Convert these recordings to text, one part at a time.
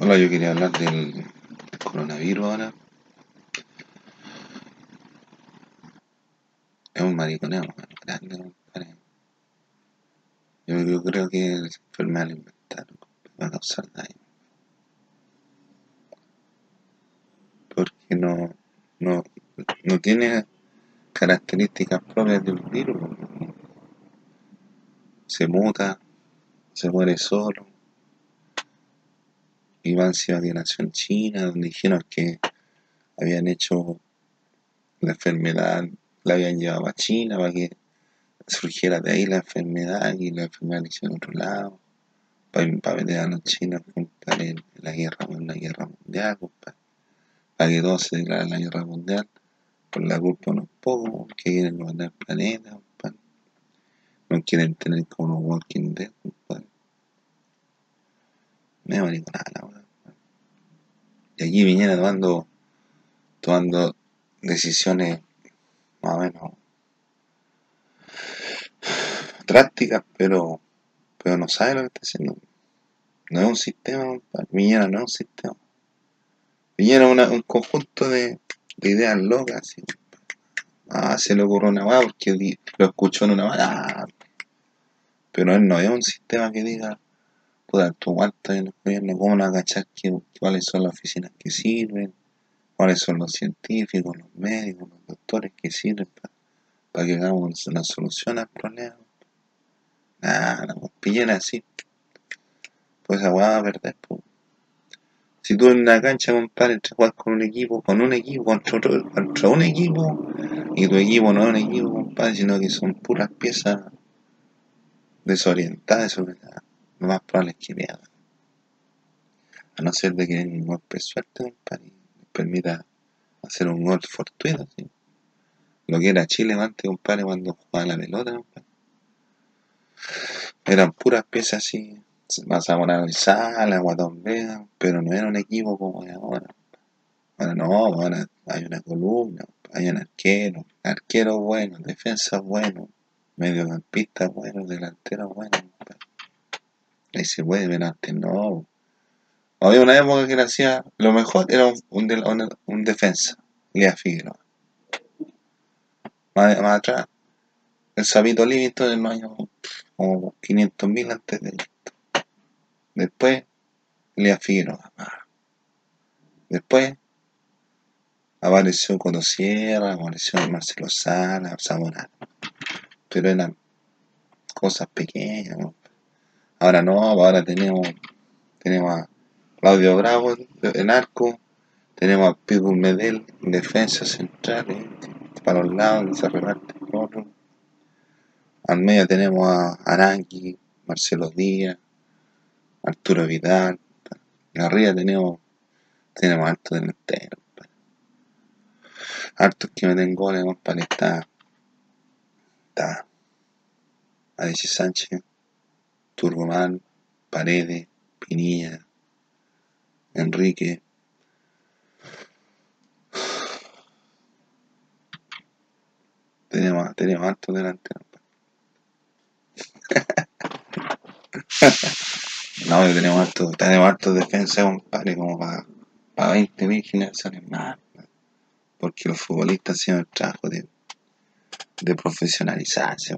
Hola, yo quería hablar del coronavirus ahora. Es un mariconeo grande, compadre. Yo, yo creo que la enfermedad la inventaron para causar daño. Porque no, no, no tiene características propias de un virus. Se muta, se muere solo. Y van a que nació en China, donde dijeron que habían hecho la enfermedad, la habían llevado a China para que surgiera de ahí la enfermedad y la enfermedad la hicieron en otro lado. Para, para meter a los chinos compadre, en la guerra, la guerra mundial, compadre. Para que todos se declaren la guerra mundial. Por la culpa unos pocos que quieren gobernar el planeta, compadre. No quieren tener como Walking Dead, compadre. Me mariconada weá. Y aquí viniera tomando, tomando decisiones más o menos drásticas, pero, pero no sabe lo que está haciendo. No es un sistema. Viñera no es un sistema. Viñera es un conjunto de, de ideas locas. Ah, se le ocurrió una weá porque lo escuchó en una weá. Pero él no es un sistema que diga, puta, tú en el gobierno, ¿cómo no agachar que, cuáles son las oficinas que sirven? ¿Cuáles son los científicos, los médicos, los doctores que sirven para que hagamos una solución al problema? Nada, pues pillen así. Pues esa va a perder, pues. Si tú en una cancha, compadre, te juegas con un equipo, con un equipo, contra, otro, contra un equipo, y tu equipo no es un equipo, compadre, sino que son puras piezas desorientadas, sobre la- lo más probable es que pierdan. A no ser de que den un golpe suerte, y les permita hacer un gol fortuito, ¿sí? Lo que era Chile antes, compadre, cuando jugaba la pelota, compadre. Eran puras piezas así, más y Sala, Guatón Vega, pero no era un equipo como es ahora. Ahora no, ahora hay una columna, hay un arquero, arquero bueno, defensa bueno, mediocampista bueno, delantero bueno. compadre. Ahí se pero antes no. Había una época que le hacía, lo mejor era un, un, defensa, Lea Figueroa. Más, más atrás, el Sabito Livington en los años como 500.000 antes de Cristo. Después, Lea Figueroa. Después, apareció Coto Sierra, apareció Marcelo Sala, Zamorano. Pero eran cosas pequeñas. ¿no? Ahora no, ahora tenemos, tenemos a Claudio Bravo en arco, tenemos a Pitbull Medel en defensa central, para los lados, que se reparte. Al medio tenemos a Arangui, Marcelo Díaz, Arturo Vidal. Y arriba tenemos, tenemos hartos delanteros. Hartos que meten goles, compadre. Está, está Alexis Sánchez, Turbomán, Paredes, Pinilla, Enrique. Tenemos, tenemos hartos delanteros. No, tenemos hartos, tenemos hartos defensas, compadre, como para, para 20.000 generaciones más. Porque los futbolistas hacen el trabajo de, profesionalizarse.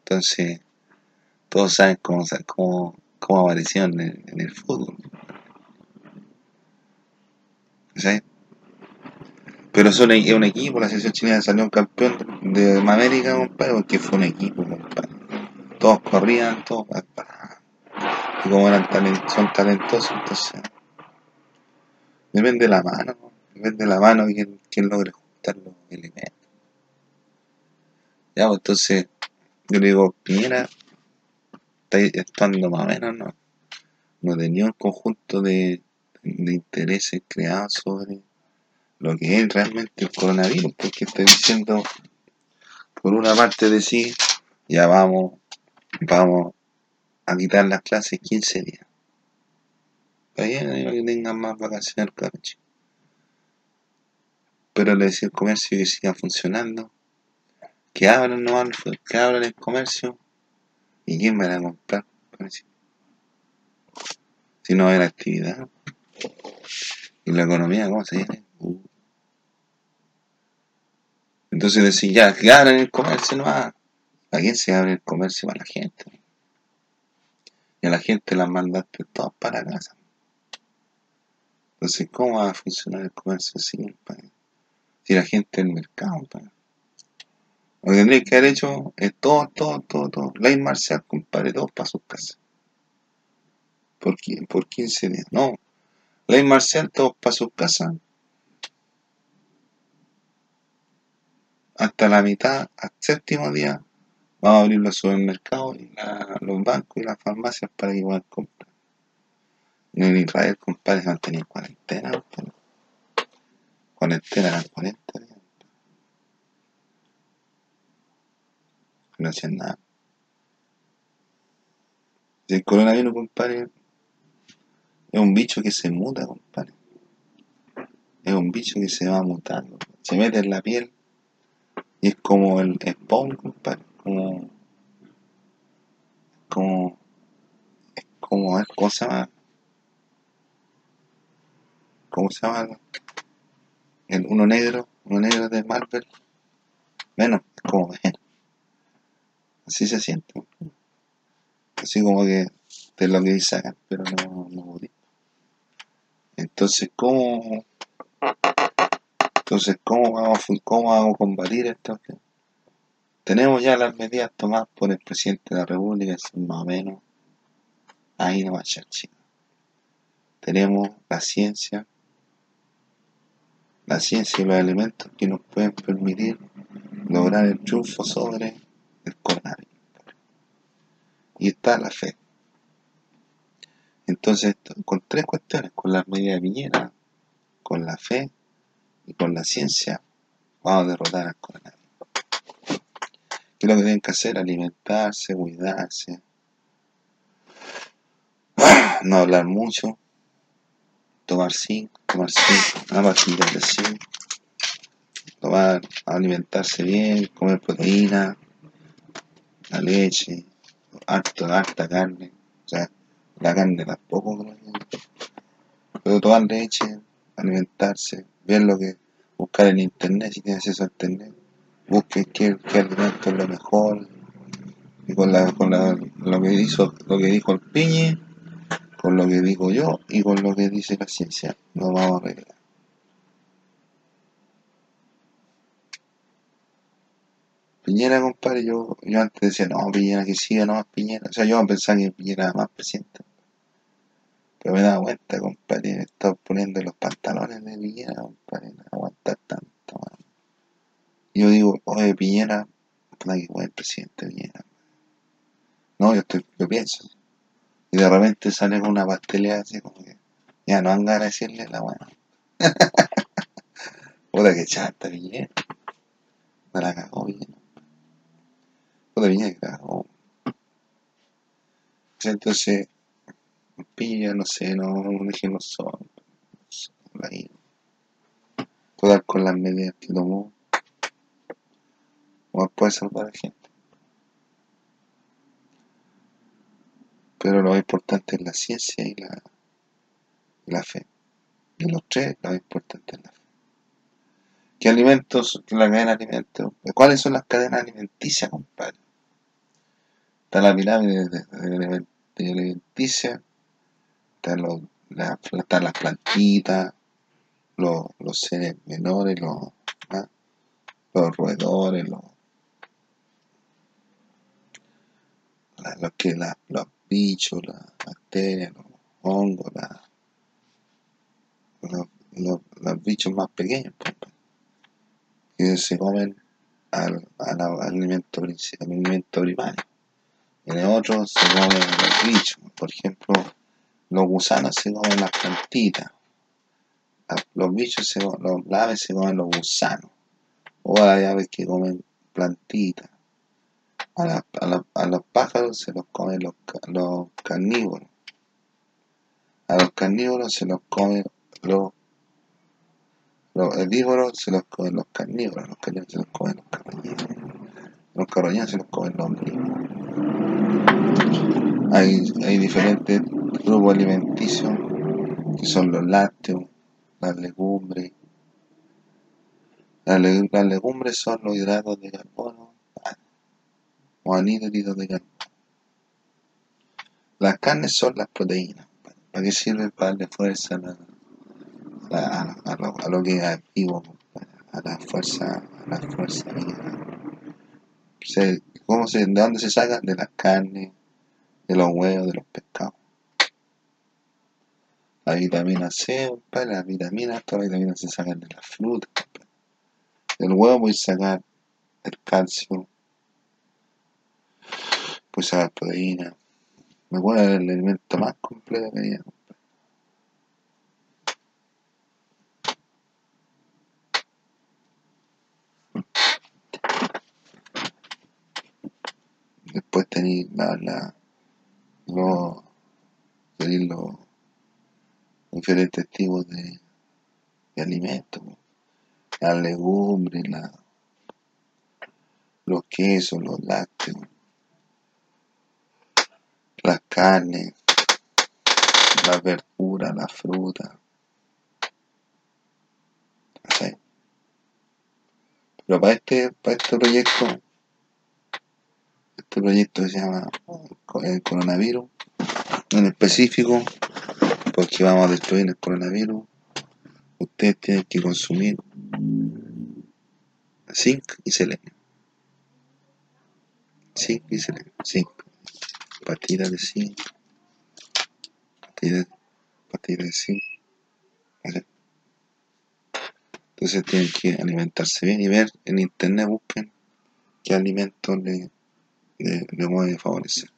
Entonces, todos saben cómo, cómo, cómo aparecieron en, el- fútbol. ¿Sí? Pero es un, equipo, la selección chilena salió campeón de América, compadre, porque fue un equipo, compadre. Todos corrían, todos... Y como eran talen- son talentosos, entonces... Depende de la mano, ¿no? depende de la mano quien, quien logre juntar los elementos. Ya, pues entonces, yo le digo, Piñera está actuando más o menos, ¿no? No tenía un conjunto de, de intereses creados sobre lo que es realmente el coronavirus, porque está diciendo, por una parte decir, ya vamos, vamos a quitar las clases 15 días. Está bien, que tengan más vacaciones, cabrón. Pero le decía el comercio que siga funcionando, que abran, no que abran el comercio, y quién va a comprar, si no va a haber actividad. ¿Y la economía cómo se viene? Uh. Entonces decir, ya, que abran el comercio no ¿A quién se abre el comercio? Para la gente. Y a la gente la mandaste todas para casa. Entonces, ¿cómo va a funcionar el comercio así, Si la gente en el mercado, Lo que que haber hecho es todo, todo, todo, todo. Ley marcial, compadre, todos para sus casas. ¿Por, por 15 días. No. Ley marcial, todos para sus casas hasta la mitad, al séptimo día, vamos a abrir los supermercados y los bancos y las farmacias para que puedan comprar. En Israel, compadre, han tenido cuarentena. Cuarentena eran 40 días. No hacían nada. El coronavirus, compadre, es un bicho que se muta, compadre. Es un bicho que se va mutando. Se mete en la piel y es como el spawn, compadre. Como. Como. Es como. ¿Cómo se llama? ¿Cómo se llama? El uno negro. Uno negro de Marvel. Menos, es como. Así se siente. Así como que de lo que sacan, pero no, no Entonces, ¿cómo entonces, ¿cómo vamos, cómo vamos a combatir esto? Tenemos ya las medidas tomadas por el presidente de la República, más o menos ahí no va a echar China. Tenemos la ciencia, la ciencia y los elementos que nos pueden permitir lograr el triunfo sobre el coronavirus. Y está la fe. Entonces, con tres cuestiones, con las medidas de con la fe y con la ciencia vamos a derrotar al coronavirus. ¿Qué es lo que tienen que hacer? Alimentarse, cuidarse, no hablar mucho, tomar zinc, tomar zinc, una pastilla de zinc, tomar, alimentarse bien, comer proteína, la leche, harto, harta carne, o sea, la carne tampoco, pero tomar leche, alimentarse, ver lo que, buscar en internet, si tienes acceso a internet, busque qué, qué alimento es lo mejor, y con, la, con la, lo que hizo, lo que dijo el piñe, con lo que digo yo y con lo que dice la ciencia, nos vamos a arreglar. Piñera, compadre, yo, yo antes decía, no, Piñera que siga, no Piñera. O sea, yo pensaba que Piñera era más presidente. Pero me daba cuenta, compadre, me estaba poniendo los pantalones de Piñera, compadre, no aguantar tanto, man. Yo digo, oye, Piñera, puta que buen presidente Piñera. No, yo estoy, yo pienso. Y de repente sale con una pastelera así como que, ya no han ganas de decirle la buena. Puta que chata Piñera. Me la cagó bien. Piñera que cagó. Entonces, pilla, no sé, no, no son. Ahí. Todas con las medidas que tomó. O puede salvar a la gente. Pero lo importante es la ciencia y la, la fe. Y los tres, lo importante es la fe. ¿Qué alimentos? La cadena de alimentos. ¿Cuáles son las cadenas alimenticias, compadre? Está la pirámide de, alimenticia están, las plantitas, los, seres menores, los, ¿ah? los roedores, los, que, los bichos, las bacterias, los hongos, los, bichos más pequeños pues, pues, que se comen al, alimento, al alimento primario. En el otro se comen los bichos, por ejemplo, los gusanos se comen las plantitas. Los bichos, se, los aves se comen los gusanos. O hay aves que comen plantitas. A, los pájaros se los comen los, los carnívoros. A los carnívoros se los comen los, los herbívoros, se los comen los carnívoros. Los carnívoros se los comen los carroñeros. Los carroñeros se los comen los herbívoros. Hay, hay diferentes grupos alimenticios que son los lácteos, las legumbres. Las, legumbres son los hidratos de carbono o anhídridos de carbono. Las carnes son las proteínas. ¿Para qué sirve? Para darle fuerza a, lo, que es vivo, a la fuerza, a la fuerza ¿cómo se, ¿De dónde se sacan? De las carnes, de los huevos, de los pescados. La vitamina C, la vitamina, todas las vitaminas se sacan de las frutas. Del huevo puedes sacar el calcio, puedes sacar proteína. Me acuerdo el alimento más completo que había. Después tenéis la, la, los, diferentes tipos de, alimentos las legumbres, los quesos, los lácteos, las carnes, las verduras, la fruta. Pero para este, para este proyecto, este proyecto se llama el coronavirus, en específico, porque vamos a destruir el coronavirus, ustedes tienen que consumir zinc y selenio. Zinc y selenio. Zinc. Partidas de zinc. Partidas, de zinc. Entonces tienen que alimentarse bien y ver en internet, busquen qué alimentos le, le, le favorecer.